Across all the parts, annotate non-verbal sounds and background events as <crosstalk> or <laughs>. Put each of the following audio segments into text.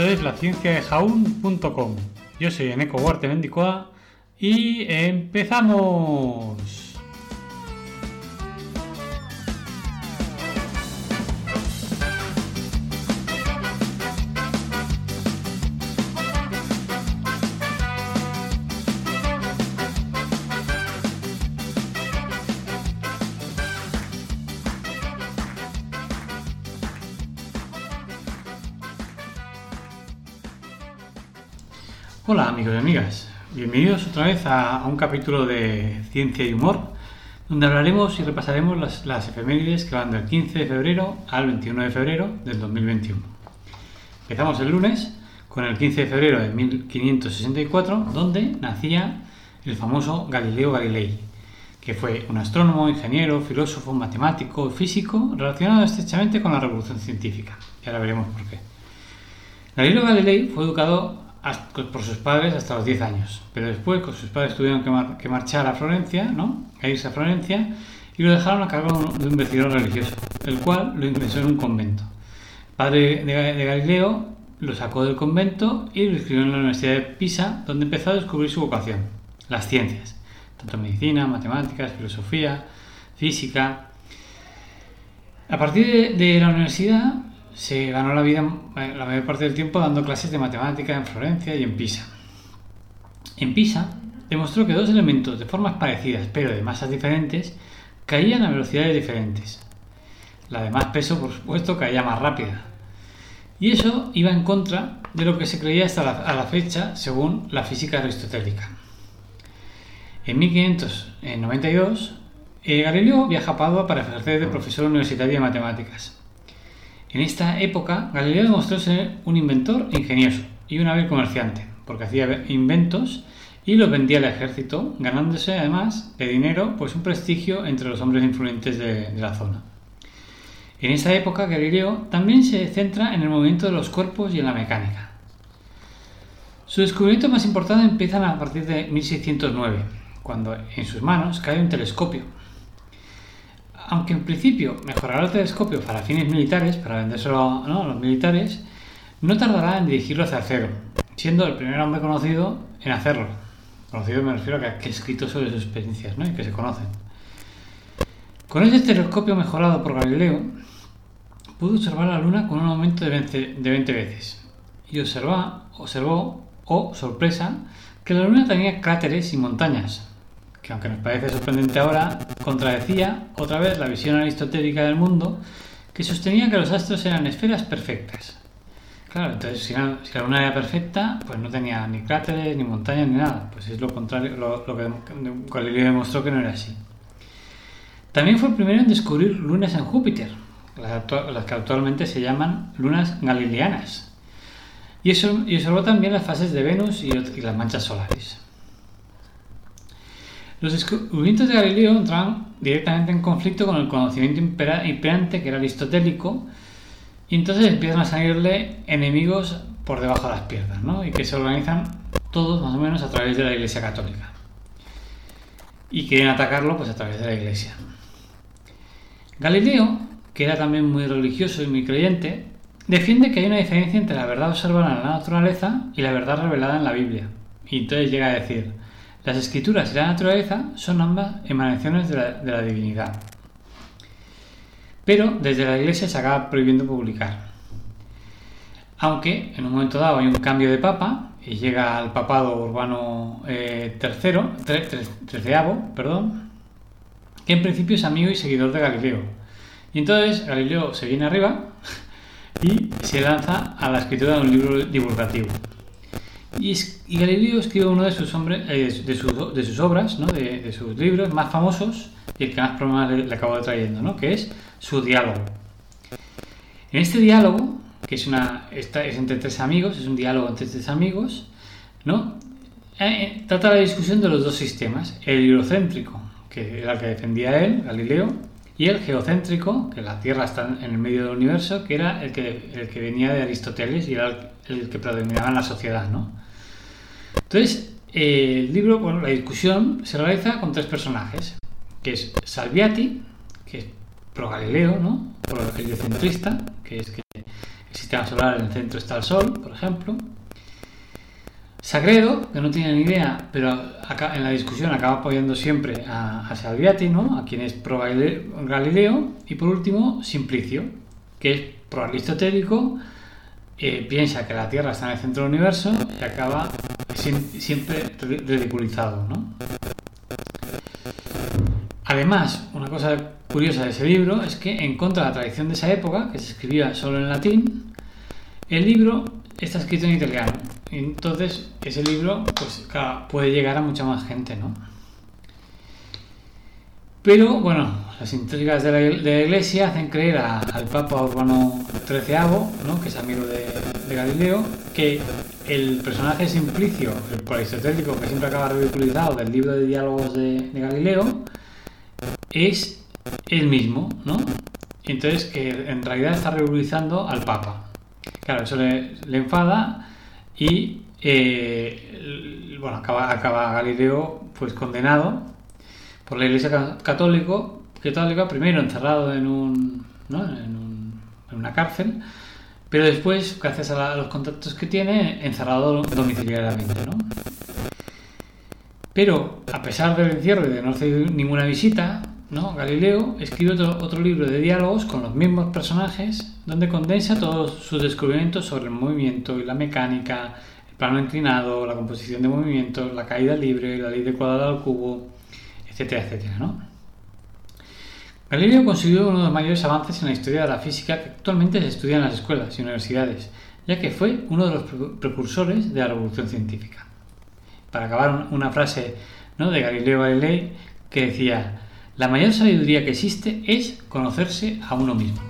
Esto es la ciencia de jaun.com. Yo soy Eneco Huarte Mendicoa y empezamos. Amigos y amigas, bienvenidos otra vez a, un capítulo de Ciencia y Humor, donde hablaremos y repasaremos las, las, efemérides que van del 15 de febrero al 21 de febrero del 2021. Empezamos el lunes con el 15 de febrero de 1564, donde nacía el famoso Galileo Galilei, que fue un astrónomo, ingeniero, filósofo, matemático físico relacionado estrechamente con la revolución científica. Y ahora veremos por qué. Galileo Galilei fue educado por sus padres hasta los 10 años. Pero después, con sus padres tuvieron que, marchar a Florencia, ¿no? A irse a Florencia y lo dejaron a cargo de un investigador religioso, el cual lo ingresó en un convento. El padre de, Galileo lo sacó del convento y lo inscribió en la Universidad de Pisa, donde empezó a descubrir su vocación, las ciencias, tanto medicina, matemáticas, filosofía, física. A partir de la universidad se ganó la vida eh, la mayor parte del tiempo dando clases de matemática en Florencia y en Pisa. En Pisa demostró que dos elementos de formas parecidas pero de masas diferentes caían a velocidades diferentes. La de más peso, por supuesto, caía más rápida. Y eso iba en contra de lo que se creía hasta la fecha según la física aristotélica. En 1592, eh, Galileo viaja a Padua para ejercer de profesor universitario de matemáticas. En esta época, Galileo demostró ser un inventor ingenioso y un hábil comerciante, porque hacía inventos y los vendía al ejército, ganándose además de dinero pues un prestigio entre los hombres influyentes de, la zona. En esta época, Galileo también se centra en el movimiento de los cuerpos y en la mecánica. Su descubrimiento más importante empiezan a partir de 1609, cuando en sus manos cae un telescopio, aunque en principio mejorará el telescopio para fines militares, para vendérselo a los militares, no tardará en dirigirlo hacia el cero, siendo el primer hombre conocido en hacerlo. Conocido me refiero a que, ha escrito sobre sus experiencias ¿no? y que se conocen. Con ese telescopio mejorado por Galileo, pudo observar la Luna con un aumento de 20, de 20 veces. Y observa, observó, oh sorpresa, que la Luna tenía cráteres y montañas, que aunque nos parece sorprendente ahora, contradecía otra vez la visión aristotélica del mundo que sostenía que los astros eran esferas perfectas. Claro, entonces si la, luna era perfecta, pues no tenía ni cráteres, ni montañas, ni nada. Pues es lo contrario, lo, que Galileo demostró que no era así. También fue el primero en descubrir lunas en Júpiter, las, que actualmente se llaman lunas galileanas. Y, eso, y observó también las fases de Venus y las manchas solares. Los descubrimientos de Galileo entraban directamente en conflicto con el conocimiento imperante que era aristotélico y entonces empiezan a salirle enemigos por debajo de las piernas, ¿no? Y que se organizan todos más o menos a través de la Iglesia Católica. Y quieren atacarlo pues a través de la Iglesia. Galileo, que era también muy religioso y muy creyente, defiende que hay una diferencia entre la verdad observada en la naturaleza y la verdad revelada en la Biblia. Y entonces llega a decir, las escrituras y la naturaleza son ambas emanaciones de la, divinidad. Pero desde la iglesia se acaba prohibiendo publicar. Aunque en un momento dado hay un cambio de papa y llega al papado urbano eh, perdón, que en principio es amigo y seguidor de Galileo. Y entonces Galileo se viene arriba <laughs> y se lanza a la escritura de un libro divulgativo. Y, Galileo escribe uno de sus, hombres, eh, de, sus, obras, de, sus libros más famosos y el que más problemas le, acabo de trayendo, ¿no? que es su diálogo. En este diálogo, que es, entre tres amigos, es un diálogo entre tres amigos, ¿no? Eh, eh, trata la discusión de los dos sistemas, el heliocéntrico, que era el que defendía él, Galileo, y el geocéntrico, que la Tierra está en el medio del universo, que era el que, el venía de Aristóteles y era el, que predominaba en la sociedad, ¿no? Entonces, el libro, bueno, la discusión se realiza con tres personajes, que es Salviati, que es pro Galileo, ¿no? Pro heliocentrista, que es que el sistema solar en el centro está el Sol, por ejemplo. Sagredo, que no tiene ni idea, pero en la discusión acaba apoyando siempre a, a Salviati, ¿no? a quien es pro Galileo. Y por último, Simplicio, que es pro aristotélico, eh, piensa que la Tierra está en el centro del universo y acaba siempre ridiculizado. ¿no? Además, una cosa curiosa de ese libro es que, en contra de la tradición de esa época, que se escribía solo en latín, el libro está escrito en italiano. Entonces, ese libro pues, puede llegar a mucha más gente, ¿no? Pero, bueno, las intrigas de la, Iglesia hacen creer al Papa Urbano XIII, ¿no? que es amigo de, Galileo, que el personaje Simplicio, el aristotélico que siempre acaba ridiculizado del libro de diálogos de, de Galileo, es el mismo, ¿no? Entonces, que en realidad está ridiculizando al Papa. Claro, eso le, enfada y eh, bueno, acaba, acaba Galileo pues condenado por la Iglesia católico, católica, primero encerrado en, un, ¿no? en, un, en una cárcel, pero después, gracias a, los contactos que tiene, encerrado domiciliariamente. ¿no? Pero, a pesar del encierro y de no hacer ninguna visita, ¿no? Galileo escribe otro, libro de diálogos con los mismos personajes, donde condensa todos sus descubrimientos sobre el movimiento y la mecánica, el plano inclinado, la composición de movimientos, la caída libre, la ley de cuadrado al cubo, etcétera, etcétera. ¿no? Galileo consiguió uno de los mayores avances en la historia de la física que actualmente se estudia en las escuelas y universidades, ya que fue uno de los precursores de la revolución científica. Para acabar, una frase ¿no? de Galileo Galilei que decía, la mayor sabiduría que existe es conocerse a uno mismo.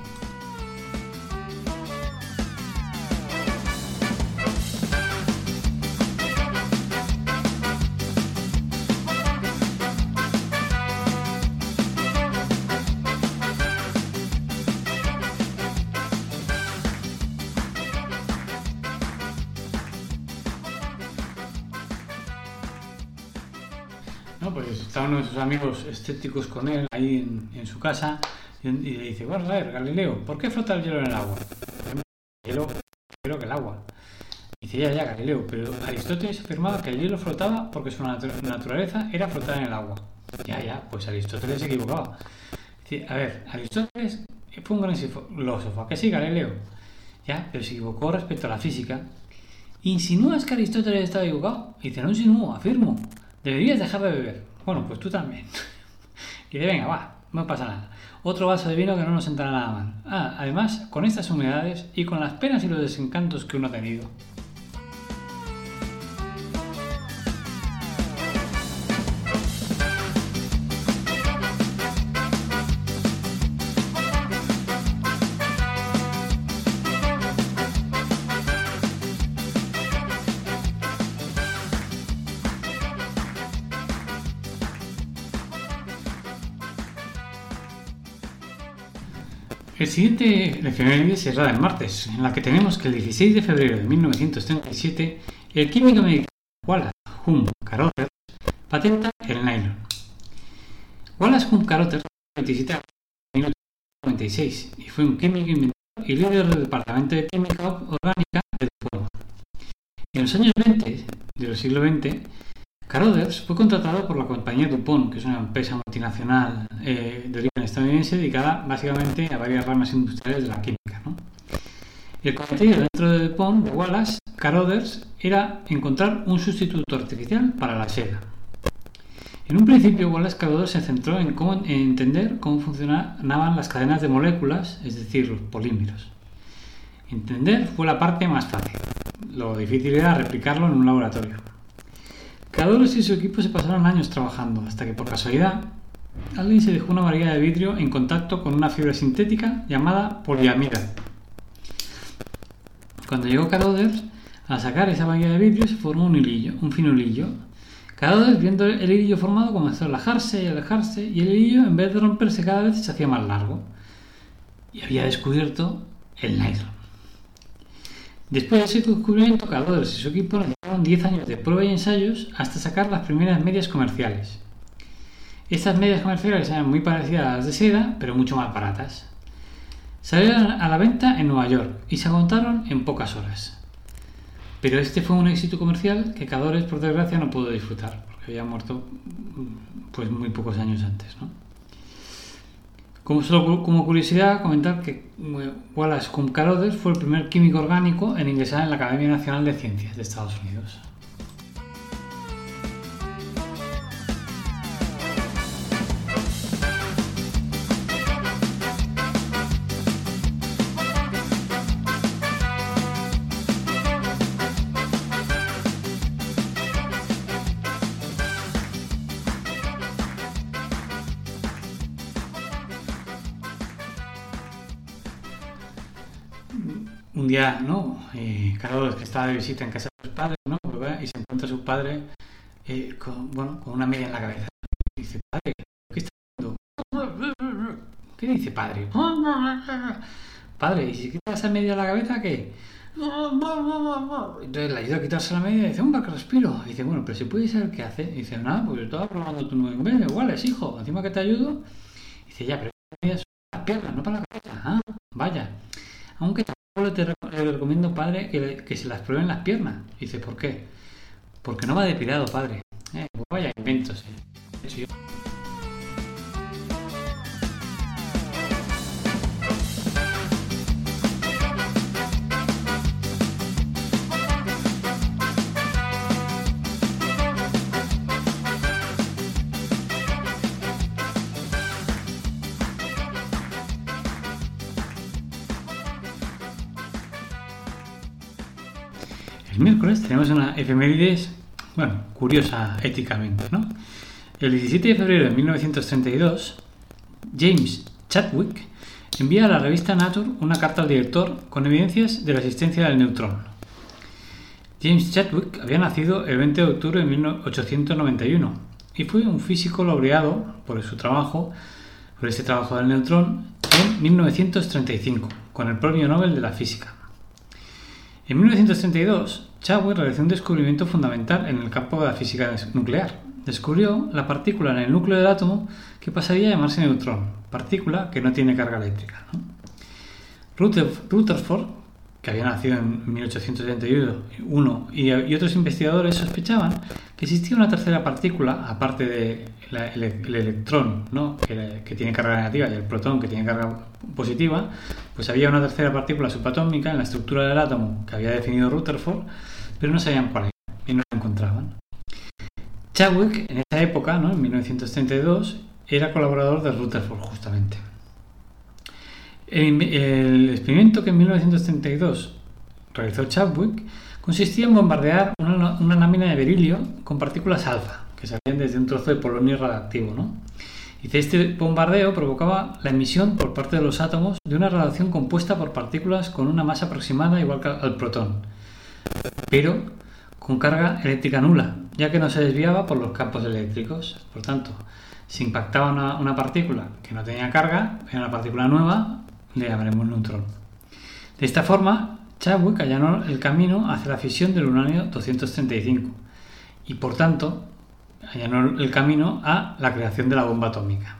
Amigos escépticos con él ahí en, su casa y, le dice, bueno, a ver, Galileo, ¿por qué flota el hielo en el agua? El hielo, creo que el agua. Y dice, ya, ya, Galileo, pero Aristóteles afirmaba que el hielo flotaba porque su naturaleza era flotar en el agua. Ya, ya, pues Aristóteles se equivocaba. A ver, Aristóteles fue un gran filósofo, que sí, Galileo? Ya, pero se equivocó respecto a la física. ¿Insinúas que Aristóteles estaba equivocado? Y dice, no insinúo, afirmo. Deberías dejar de beber. Bueno, pues tú también. <laughs> y de venga, va, no pasa nada. Otro vaso de vino que no nos sentará nada mal. Ah, además, con estas humedades y con las penas y los desencantos que uno ha tenido. El siguiente efeméride será el martes, en la que tenemos que el 16 de febrero de 1937 el químico americano Wallace Hume Carothers patenta el nylon. Wallace Hume Carothers 27 en 1996 y fue un químico inventor y líder del Departamento de Química Orgánica de DuPont. En los años 20 del siglo XX, Carothers fue contratado por la compañía DuPont, que es una empresa multinacional eh, de origen estadounidense dedicada básicamente a varias ramas industriales de la química. El cometido dentro de DuPont, de Wallace, Carothers, era encontrar un sustituto artificial para la seda. En un principio, Wallace Carothers se centró en, entender cómo funcionaban las cadenas de moléculas, es decir, los polímeros. Entender fue la parte más fácil. Lo difícil era replicarlo en un laboratorio. Carothers y su equipo se pasaron años trabajando, hasta que por casualidad alguien se dejó una varilla de vidrio en contacto con una fibra sintética llamada poliamida. Cuando llegó Carothers, al sacar esa varilla de vidrio se formó un hilillo, un fino hilillo. Carothers, viendo el hilillo formado, comenzó a alejarse y alejarse, y el hilillo, en vez de romperse cada vez, se hacía más largo. Y había descubierto el nylon. Después de ese descubrimiento, Carothers y su equipo necesitaron 10 años de prueba y ensayos hasta sacar las primeras medias comerciales. Estas medias comerciales eran muy parecidas a las de seda, pero mucho más baratas. Salieron a la venta en Nueva York y se agotaron en pocas horas. Pero este fue un éxito comercial que Cadores, por desgracia, no pudo disfrutar, porque había muerto pues muy pocos años antes. ¿no? Como, curiosidad, comentar que Wallace Carothers fue el primer químico orgánico en ingresar en la Academia Nacional de Ciencias de Estados Unidos. Un día, ¿no? Eh, Carlos, que estaba de visita en casa de sus padres, ¿no? Y se encuentra su padre eh, con, bueno, con una media en la cabeza. Dice, padre, ¿qué está haciendo? ¿Qué dice padre? Padre, ¿y si quitas esa media en la cabeza, qué? Entonces le ayuda a quitarse la media y dice, hombre, que respiro. Dice, bueno, pero si puedes saber qué hace. Dice, nada, pues estaba probando tu nuevo media. Igual es hijo, encima que te ayudo. Y dice, ya, pero medias son las piernas, no para la cabeza. Ah, vaya. Aunque recomiendo, padre, que, se las prueben las piernas. dice, ¿por qué? Porque no va depilado, padre. Eh, vaya inventos. Eh. El miércoles tenemos una efemérides, bueno, curiosa éticamente, ¿no? El 17 de febrero de 1932, James Chadwick envía a la revista Nature una carta al director con evidencias de la existencia del neutrón. James Chadwick había nacido el 20 de octubre de 1891 y fue un físico laureado por su trabajo, por este trabajo del neutrón, en 1935, con el Premio Nobel de la Física. En 1932, Chadwick realizó un descubrimiento fundamental en el campo de la física nuclear. Descubrió la partícula en el núcleo del átomo que pasaría a llamarse neutrón, partícula que no tiene carga eléctrica. Rutherford, que había nacido en 1871, y, otros investigadores sospechaban que existía una tercera partícula, aparte del electrón, que, que, tiene carga negativa, y el protón, que tiene carga positiva, pues había una tercera partícula subatómica en la estructura del átomo que había definido Rutherford, pero no sabían cuál era y no la encontraban. Chadwick, en esa época, ¿no? en 1932, era colaborador de Rutherford justamente. El, experimento que en 1932 realizó Chadwick consistía en bombardear una, una, lámina de berilio con partículas alfa, que salían desde un trozo de polonio radiactivo. ¿no? Y este bombardeo provocaba la emisión por parte de los átomos de una radiación compuesta por partículas con una masa aproximada igual que al protón, pero con carga eléctrica nula, ya que no se desviaba por los campos eléctricos. Por tanto, si impactaba una, partícula que no tenía carga, era una partícula nueva, le llamaremos neutrón. De esta forma, Chadwick allanó el camino hacia la fisión del uranio 235 y, por tanto, allanó el camino a la creación de la bomba atómica.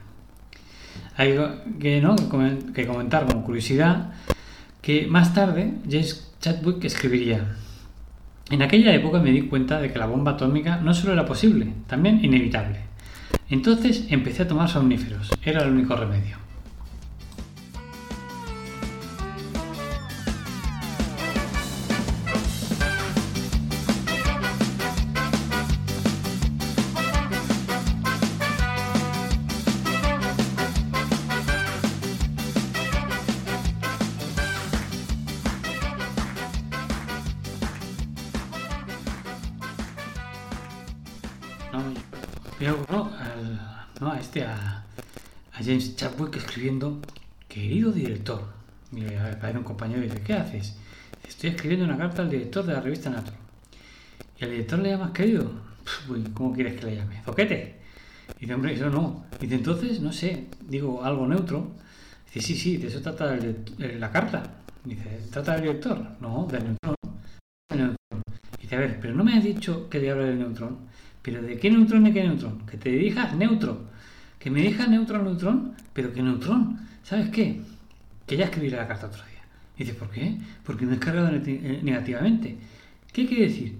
Hay que, ¿no? comentar como curiosidad que más tarde James Chadwick escribiría en aquella época me di cuenta de que la bomba atómica no solo era posible, también inevitable. Entonces empecé a tomar somníferos, era el único remedio. James Chadwick escribiendo, querido director. Y a un compañero y dice, ¿qué haces? Estoy escribiendo una carta al director de la revista Nature. Y al director le llamas querido. ¿Cómo quieres que le llame? ¿Zoquete? Y dice, hombre, eso no. Y dice, entonces, no sé, digo algo neutro. Dice, sí, sí, de eso trata la carta. Dice, ¿trata del director? No, del neutrón. Dice, a ver, pero no me has dicho que le habla del neutrón. ¿Pero de qué neutrón y qué neutrón? Que te dirijas neutro. Que me dirijas neutro neutrón, pero ¿qué neutrón? ¿Sabes qué? que ya escribiré la carta otro día. Y dice, ¿por qué? Porque me he cargado eh, negativamente. ¿Qué quiere decir?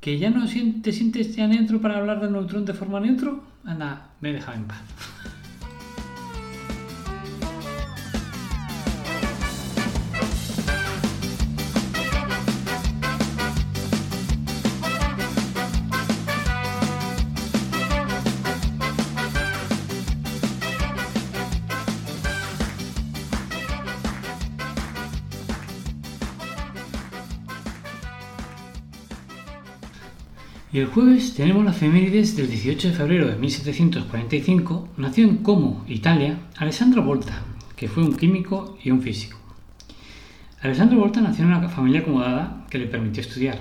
¿Que ya no te sientes ya neutro para hablar del neutrón de forma neutro? Anda, me he dejado en paz. El jueves tenemos las efemérides del 18 de febrero de 1745. Nació en Como, Italia, Alessandro Volta, que fue un químico y un físico. Alessandro Volta nació en una familia acomodada que le permitió estudiar,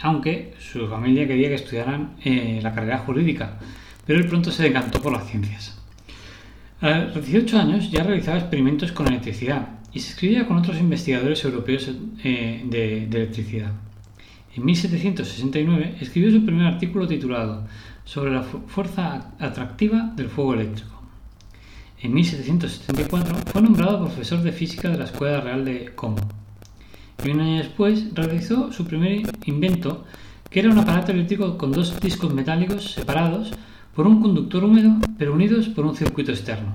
aunque su familia quería que estudiaran eh, la carrera jurídica, pero él pronto se decantó por las ciencias. A los 18 años ya realizaba experimentos con electricidad y se escribía con otros investigadores europeos eh, de electricidad. En 1769 escribió su primer artículo titulado Sobre la fuerza atractiva del fuego eléctrico. En 1774 fue nombrado profesor de física de la Escuela Real de Como. Y un año después realizó su primer invento, que era un aparato eléctrico con dos discos metálicos separados por un conductor húmedo, pero unidos por un circuito externo.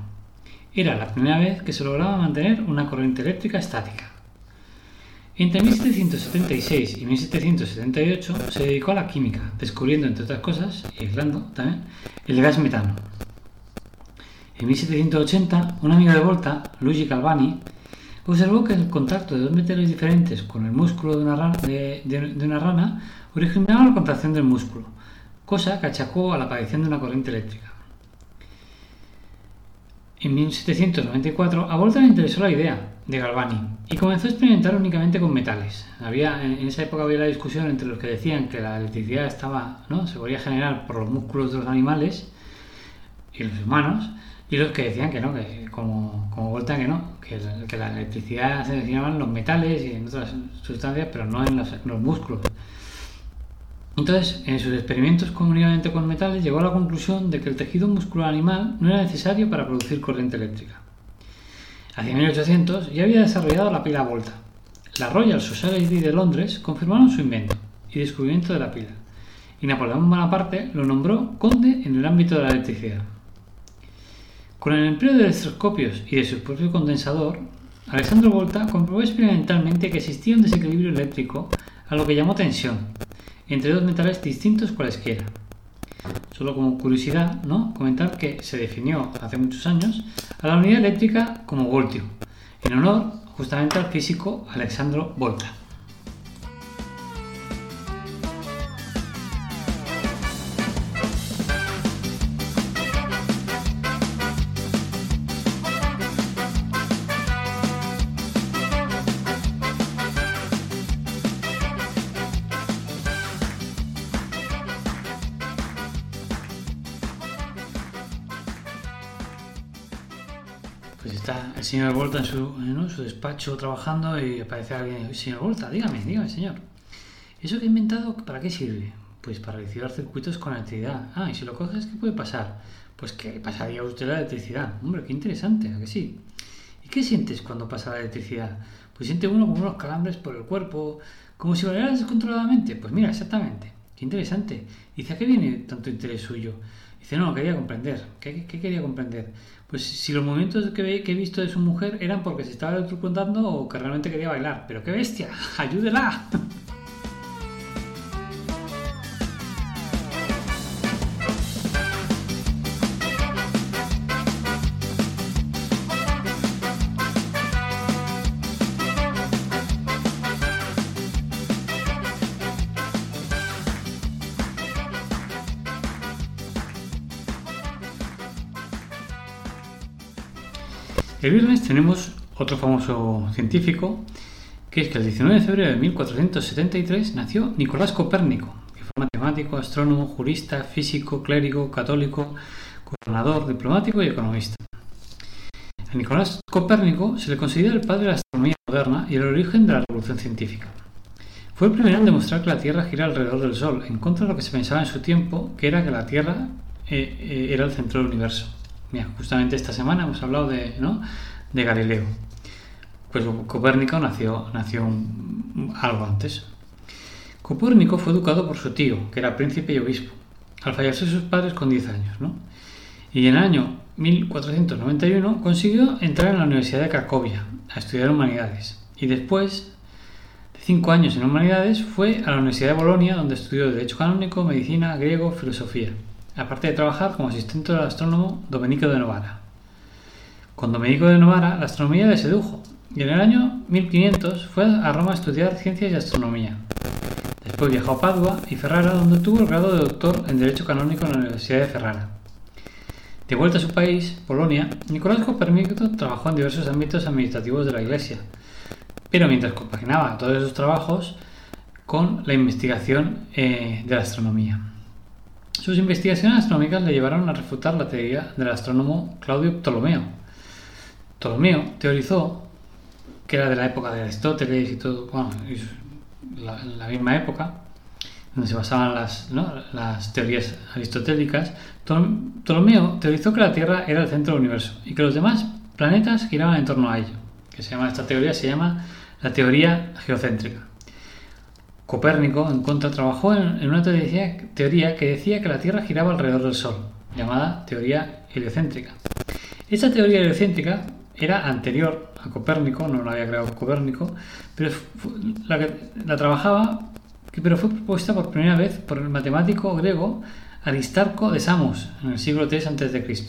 Era la primera vez que se lograba mantener una corriente eléctrica estática. Entre 1776 y 1778 se dedicó a la química, descubriendo, entre otras cosas, y aislando también, el gas metano. En 1780, un amigo de Volta, Luigi Calvani, observó que el contacto de dos metales diferentes con el músculo de una rana, de una rana originaba la contracción del músculo, cosa que achacó a la aparición de una corriente eléctrica. En 1794 a Volta le interesó la idea de Galvani y comenzó a experimentar únicamente con metales. Había, en esa época había la discusión entre los que decían que la electricidad estaba, ¿no? se podía generar por los músculos de los animales y los humanos, y los que decían que no, que como, como Volta que no, que, la electricidad se originaba en los metales y en otras sustancias, pero no en los, en los músculos. Entonces, en sus experimentos comunidamente con metales, llegó a la conclusión de que el tejido muscular animal no era necesario para producir corriente eléctrica. Hacia 1800 ya había desarrollado la pila Volta. La Royal Society de Londres confirmaron su invento y descubrimiento de la pila, y Napoleón Bonaparte lo nombró conde en el ámbito de la electricidad. Con el empleo de electroscopios y de su propio condensador, Alessandro Volta comprobó experimentalmente que existía un desequilibrio eléctrico a lo que llamó tensión, entre dos metales distintos cualesquiera. Solo como curiosidad, ¿no? comentar que se definió hace muchos años a la unidad eléctrica como voltio, en honor justamente al físico Alexandro Volta. Pues está el señor Volta en su, despacho trabajando y aparece alguien. Señor Volta, dígame, dígame, señor. ¿Eso que he inventado, para qué sirve? Pues para recibir circuitos con electricidad. Ah, y si lo coges, ¿qué puede pasar? Pues que pasaría usted la electricidad. Hombre, qué interesante, ¿a que sí? ¿Y qué sientes cuando pasa la electricidad? Pues siente uno como unos calambres por el cuerpo, como si bailaras descontroladamente. Pues mira, exactamente. Qué interesante. Dice, ¿a qué viene tanto interés suyo? Dice, no, quería comprender. ¿Qué, quería comprender? Pues si los movimientos que, he visto de su mujer eran porque se estaba electrocutando o que realmente quería bailar. Pero qué bestia, <laughs> ayúdela. El viernes tenemos otro famoso científico, que es que el 19 de febrero de 1473 nació Nicolás Copérnico, que fue matemático, astrónomo, jurista, físico, clérigo, católico, gobernador, diplomático y economista. A Nicolás Copérnico se le considera el padre de la astronomía moderna y el origen de la revolución científica. Fue el primero en demostrar que la Tierra gira alrededor del Sol, en contra de lo que se pensaba en su tiempo, que era que la Tierra eh, eh, era el centro del universo. Mira, justamente esta semana hemos hablado de, Galileo. pues Copérnico nació, nació algo antes. Copérnico fue educado por su tío, que era príncipe y obispo, al fallecer sus padres con 10 años, ¿no? Y en el año 1491 consiguió entrar en la Universidad de Cracovia a estudiar humanidades. Y después de cinco años en humanidades fue a la Universidad de Bolonia, donde estudió Derecho Canónico, Medicina, Griego, Filosofía, aparte de trabajar como asistente del astrónomo Domenico de Novara. Con Domenico de Novara la astronomía le sedujo y en el año 1500 fue a Roma a estudiar ciencias y astronomía. Después viajó a Padua y Ferrara, donde tuvo el grado de doctor en Derecho Canónico en la Universidad de Ferrara. De vuelta a su país, Polonia, Nicolás Copérnico trabajó en diversos ámbitos administrativos de la Iglesia, pero mientras compaginaba todos esos trabajos con la investigación eh, de la astronomía. Sus investigaciones astronómicas le llevaron a refutar la teoría del astrónomo Claudio Ptolomeo. Ptolomeo teorizó, que era de la época de Aristóteles y todo, bueno, la, la misma época, donde se basaban las, las teorías aristotélicas, Ptolomeo teorizó que la Tierra era el centro del universo y que los demás planetas giraban en torno a ello. Que se llama, esta teoría se llama la teoría geocéntrica. Copérnico, en contra, trabajó en, una teoría, que decía que la Tierra giraba alrededor del Sol, llamada teoría heliocéntrica. Esta teoría heliocéntrica era anterior a Copérnico, no la había creado Copérnico, pero la, la trabajaba, pero fue propuesta por primera vez por el matemático griego Aristarco de Samos en el siglo III a.C.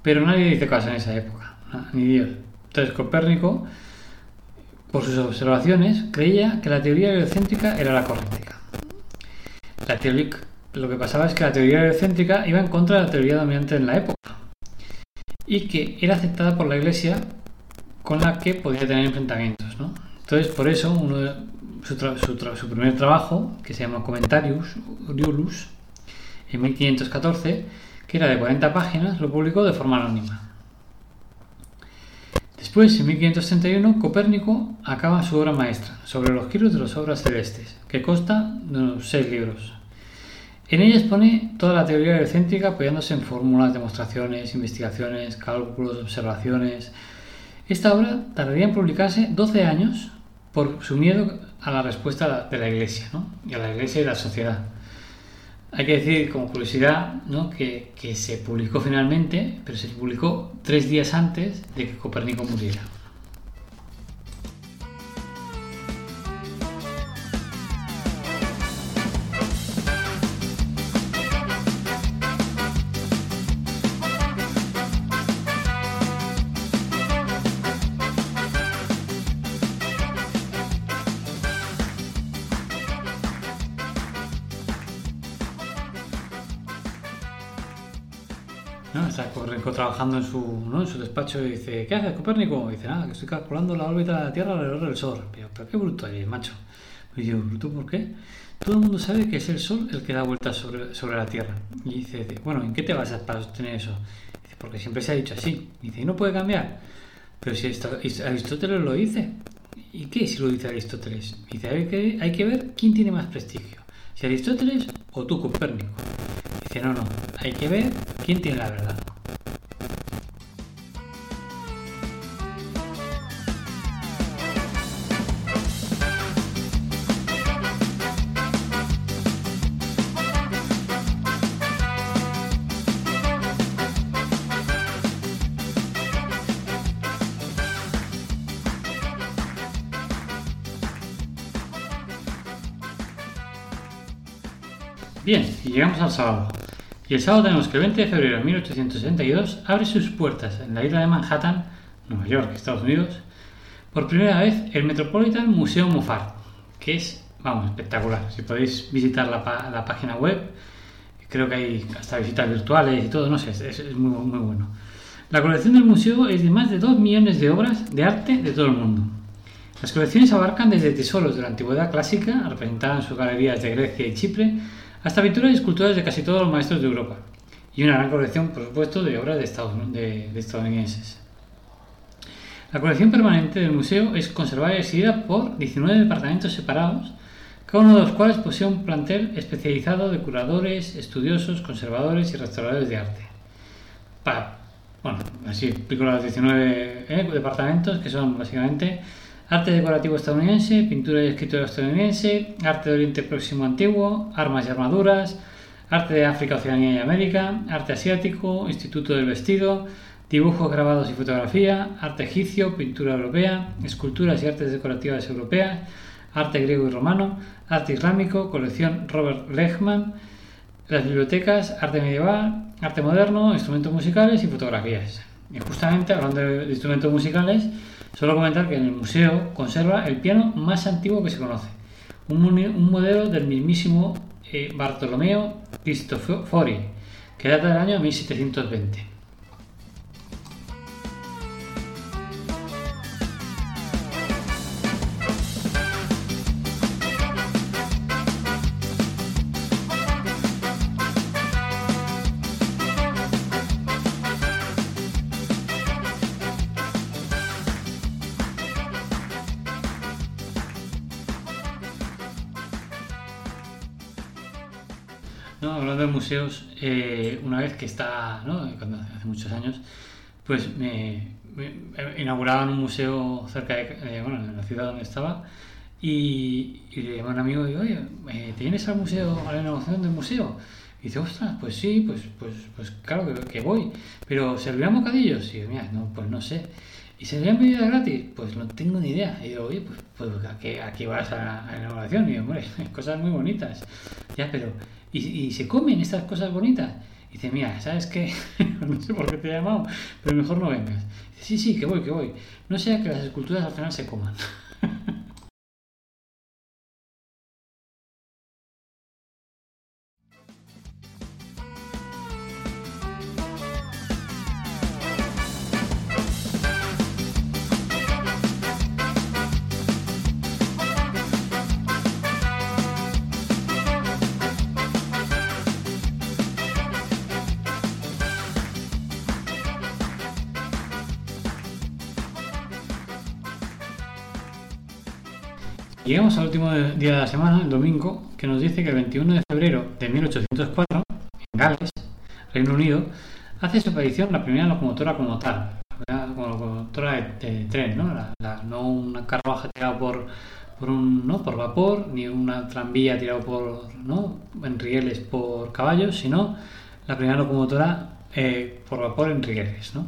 Pero nadie dice caso en esa época, ni Dios. Entonces Copérnico, por sus observaciones, creía que la teoría heliocéntrica era la correcta. La lo que pasaba es que la teoría heliocéntrica iba en contra de la teoría dominante en la época y que era aceptada por la Iglesia con la que podía tener enfrentamientos. ¿no? Entonces, por eso, su, primer trabajo, que se llama Commentarius en 1514, que era de 40 páginas, lo publicó de forma anónima. Después, en 1531, Copérnico acaba su obra maestra, sobre los giros de las obras celestes, que consta de unos seis libros. En ella expone toda la teoría heliocéntrica apoyándose en fórmulas, demostraciones, investigaciones, cálculos, observaciones. Esta obra tardaría en publicarse 12 años por su miedo a la respuesta de la Iglesia, ¿no? y a la Iglesia y la sociedad. Hay que decir, como curiosidad, que, que se publicó finalmente, pero se publicó tres días antes de que Copérnico muriera. Despacho y dice, ¿qué haces, Copérnico? Y dice, nada, que estoy calculando la órbita de la Tierra alrededor del Sol. Pero, qué bruto eres, macho. Y yo, ¿bruto por qué? Todo el mundo sabe que es el Sol el que da vueltas sobre, sobre la Tierra. Y dice, bueno, ¿en qué te basas para sostener eso? Dice, porque siempre se ha dicho así. Y dice, ¿y no puede cambiar? Pero si Aristóteles lo dice. ¿Y qué si lo dice Aristóteles? Dice, hay que, hay que ver quién tiene más prestigio. Si Aristóteles o tú, Copérnico. Dice, no, no, hay que ver quién tiene la verdad. Llegamos al sábado. Y el sábado tenemos que el 20 de febrero de 1862 abre sus puertas en la isla de Manhattan, Nueva York, Estados Unidos, por primera vez el Metropolitan Museum Museum que es, vamos, espectacular. Si podéis visitar la, página web, creo que hay hasta visitas virtuales y todo, no sé, es, muy, muy bueno. La colección del museo es de más de 2 millones de obras de arte de todo el mundo. Las colecciones abarcan desde tesoros de la antigüedad clásica, representadas en sus galerías de Grecia y Chipre, hasta pinturas y esculturas de casi todos los maestros de Europa, y una gran colección, por supuesto, de obras de, estadounidenses. La colección permanente del museo es conservada y exhibida por 19 departamentos separados, cada uno de los cuales posee un plantel especializado de curadores, estudiosos, conservadores y restauradores de arte. Bueno, así explico los 19 ¿eh? departamentos, que son básicamente arte decorativo estadounidense, pintura y escritura estadounidense, arte de Oriente Próximo Antiguo, armas y armaduras, arte de África, Oceanía y América, arte asiático, Instituto del Vestido, dibujos, grabados y fotografía, arte egipcio, pintura europea, esculturas y artes decorativas europeas, arte griego y romano, arte islámico, colección Robert Lechman, las bibliotecas, arte medieval, arte moderno, instrumentos musicales y fotografías. Y justamente hablando de instrumentos musicales, solo comentar que en el museo conserva el piano más antiguo que se conoce, un, modelo del mismísimo eh, Bartolomeo Cristofori, que data del año 1720. Hablando de museos, eh, una vez que está, ¿no? Cuando, hace muchos años, pues me, inauguraban un museo cerca de, bueno, en la ciudad donde estaba y, le llamó a un amigo y digo, oye, eh, ¿te vienes al museo, a la inauguración del museo? Y dice, ostras, pues sí, pues, pues, pues claro que, voy, pero ¿servirán bocadillos? Y digo, mira, no, pues no sé. ¿Y servían bebidas gratis? Pues no tengo ni idea. Y digo, oye, pues, pues aquí, aquí vas a, la inauguración. Y digo, hombre, <laughs> cosas muy bonitas. Ya, pero y, se comen estas cosas bonitas. Y dice, mira, ¿sabes qué? <laughs> no sé por qué te he llamado, pero mejor no vengas. Dice, sí, sí, que voy, que voy. No sea que las esculturas al final se coman. Llegamos al último día de la semana, el domingo, que nos dice que el 21 de febrero de 1804, en Gales, Reino Unido, hace su aparición la primera locomotora como tal, como locomotora de, tren, ¿no? no una carruaje tirado por, por, un, ¿no? por vapor, ni una tranvía tirado por, ¿no? en rieles por caballos, sino la primera locomotora eh, por vapor en rieles, ¿no?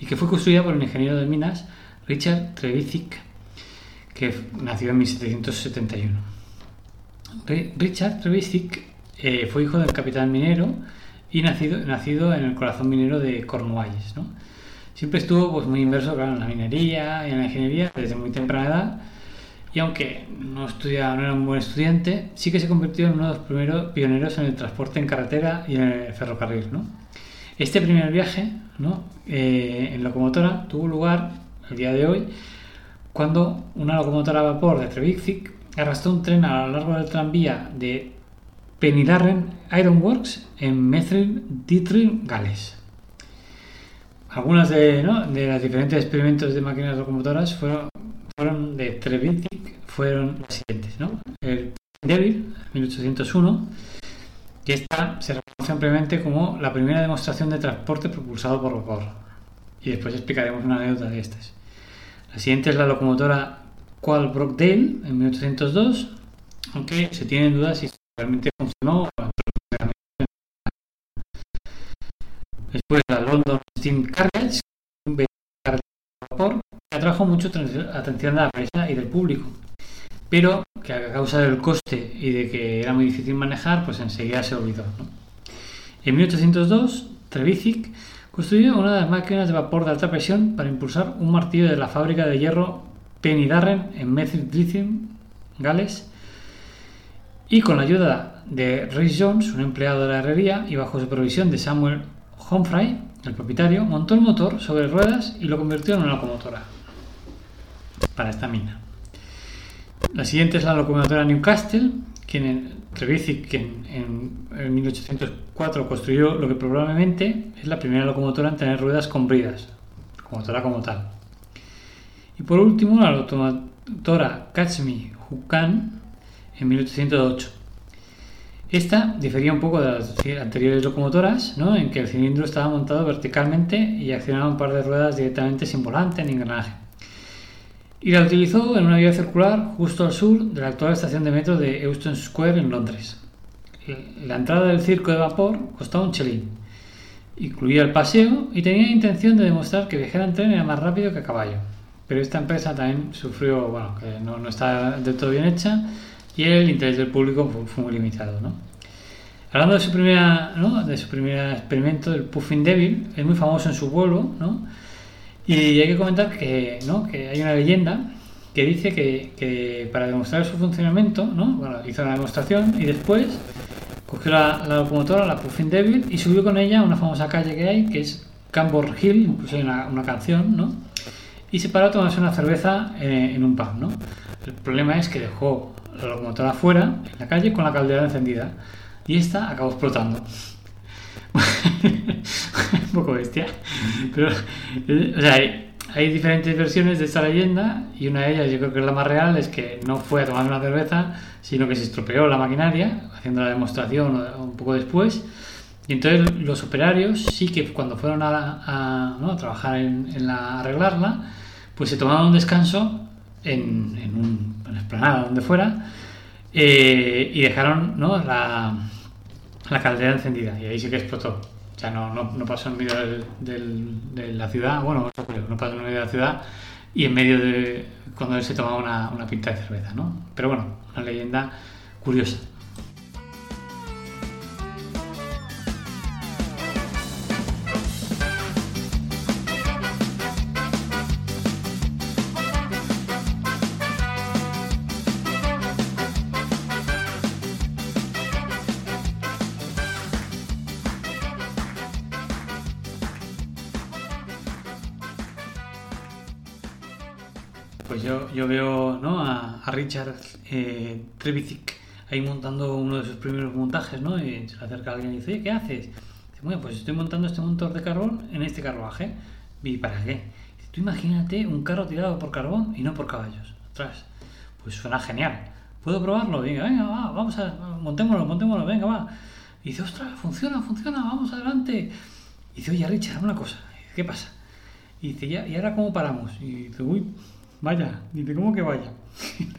y que fue construida por el ingeniero de minas Richard Trevithick que nació en 1771. Richard Trevithick eh, fue hijo del capitán minero y nacido, nacido en el corazón minero de Cornualles. Siempre estuvo pues, muy inverso en la minería y en la ingeniería desde muy temprana edad y aunque no, estudia, no era un buen estudiante, sí que se convirtió en uno de los primeros pioneros en el transporte en carretera y en el ferrocarril. Este primer viaje eh, en locomotora tuvo lugar el día de hoy cuando una locomotora a vapor de Trevithick arrastró un tren a lo largo del tranvía de Penydarren Iron Works en Methrin, Ditrin, Gales. Algunas de, ¿no? de los diferentes experimentos de máquinas locomotoras fueron, fueron de Trevithick fueron las siguientes. ¿no? El Devil, 1801, que esta se reconoce ampliamente como la primera demostración de transporte propulsado por vapor. Y después explicaremos una anécdota de estas. La siguiente es la locomotora Qual Brockdale en 1802, aunque se tienen dudas si realmente funcionó. Después la London Steam Carriage, un vehículo de vapor, que atrajo mucho atención de la prensa y del público, pero que a causa del coste y de que era muy difícil manejar, pues enseguida se olvidó. En 1802, Trevithick Construyó una de las máquinas de vapor de alta presión para impulsar un martillo de la fábrica de hierro Penny Darren en Drithim, Gales. Y con la ayuda de Rhys Jones, un empleado de la herrería, y bajo supervisión de Samuel Humphrey, el propietario, montó el motor sobre ruedas y lo convirtió en una locomotora para esta mina. La siguiente es la locomotora Newcastle, quien Trevithick, en, en, 1804 construyó lo que probablemente es la primera locomotora en tener ruedas con bridas, locomotora como tal. Y por último, la locomotora Catch Me Hukan en 1808. Esta difería un poco de las anteriores locomotoras, en que el cilindro estaba montado verticalmente y accionaba un par de ruedas directamente sin volante ni engranaje. Y la utilizó en una vía circular justo al sur de la actual estación de metro de Euston Square en Londres. La entrada del circo de vapor costaba un chelín. Incluía el paseo y tenía intención de demostrar que viajar en tren era más rápido que a caballo. Pero esta empresa también sufrió, bueno, que no, no está del todo bien hecha y el interés del público fue, muy limitado. ¿no? Hablando de su, primera, de su primer experimento, el Puffin Devil, es muy famoso en su vuelo, ¿no? Y hay que comentar que, ¿no? que hay una leyenda que dice que, que, para demostrar su funcionamiento, ¿no? bueno, hizo una demostración y después cogió la, la, locomotora, la Puffin Devil, y subió con ella a una famosa calle que hay, que es Camborne Hill, incluso hay una, una canción, ¿no? y se paró a tomarse una cerveza eh, en un pub. ¿no? El problema es que dejó la locomotora afuera, en la calle, con la caldera encendida. Y esta acabó explotando. <laughs> poco bestia. Pero, eh, o sea, hay, diferentes versiones de esta leyenda y una de ellas, yo creo que es la más real, es que no fue a tomar una cerveza, sino que se estropeó la maquinaria, haciendo la demostración un poco después. Y entonces los operarios sí que cuando fueron a, a, ¿no? a trabajar en, la, arreglarla, pues se tomaban un descanso en, en un en la esplanada, donde fuera, eh, y dejaron ¿no? la, la, caldera encendida, y ahí sí que explotó. O sea, no, no, no pasó en medio del, de la ciudad, bueno, no pasó en medio de la ciudad y en medio de cuando él se tomaba una, una pinta de cerveza, ¿no? Pero bueno, una leyenda curiosa. Richard eh, ahí montando uno de sus primeros montajes, ¿no? Y se le acerca alguien y dice, ¿qué haces? Dice, bueno, pues estoy montando este motor de carbón en este carruaje. ¿Y para qué? Dice, tú imagínate un carro tirado por carbón y no por caballos. Atrás. Pues suena genial. ¿Puedo probarlo? Venga, venga, va, vamos a, montémoslo, montémoslo, venga, va. Y dice, ostras, funciona, funciona, vamos adelante. Y dice, oye, Richard, una cosa. Dice, ¿Qué pasa? Y dice, ¿y ahora cómo paramos? Y dice, uy, Vaya, dice, ¿cómo que vaya?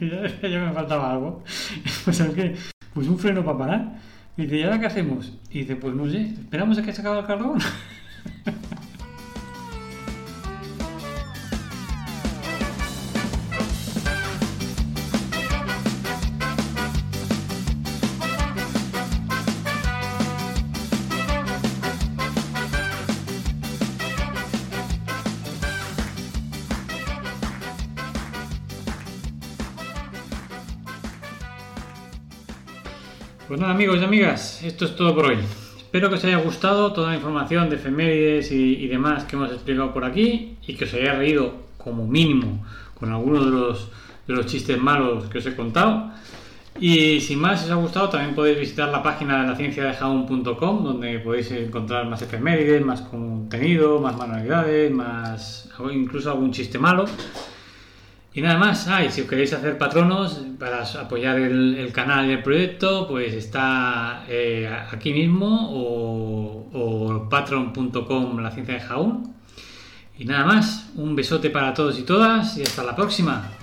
<laughs> ya, me faltaba algo. <laughs> Pues qué? Pues un freno para parar. Dice, ¿y ahora qué hacemos? Y dice, pues no sé, esperamos a que se acabe el carbón. <laughs> Nada amigos y amigas, esto es todo por hoy. Espero que os haya gustado toda la información de efemérides y, y, demás que hemos explicado por aquí y que os haya reído como mínimo con algunos de los, de los chistes malos que os he contado. Y si más os ha gustado, también podéis visitar la página de la ciencia de jaun.com donde podéis encontrar más efemérides, más contenido, más manualidades, más incluso algún chiste malo. Y nada más, ah, si os queréis hacer patronos para apoyar el, el canal y el proyecto, pues está eh, aquí mismo o, o patron.com la ciencia de Jaún. Y nada más, un besote para todos y todas y hasta la próxima.